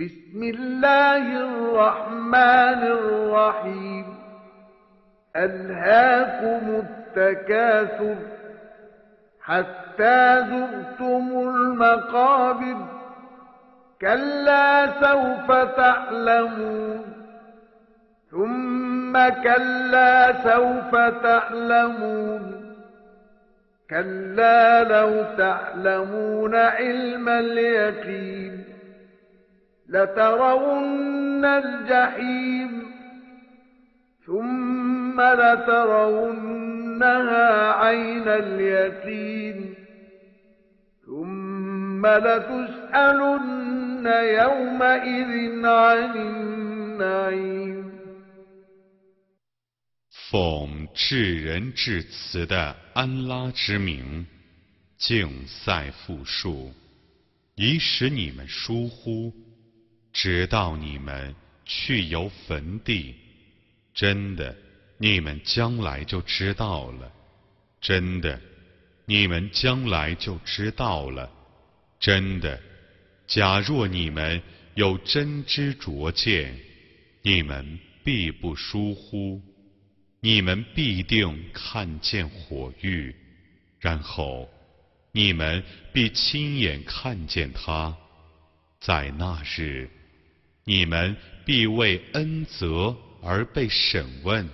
بسم الله الرحمن الرحيم. ألهاكم التكاثر حتى زرتم المقابر. كلا سوف تعلمون. ثم كلا سوف تعلمون. كلا لو تعلمون علم اليقين. لترون الجحيم ثم لترونها عين اليقين ثم لتسألن يومئذ عن النعيم 奉至仁至慈的安拉之名，竞赛复述，以使你们疏忽， 直到你们去游坟地。真的，你们将来就知道了；真的，你们将来就知道了；真的，假若你们有真知灼见，你们必不疏忽。你们必定看见火狱，然后你们必亲眼看见它。在那日，你们必为恩泽而被审问。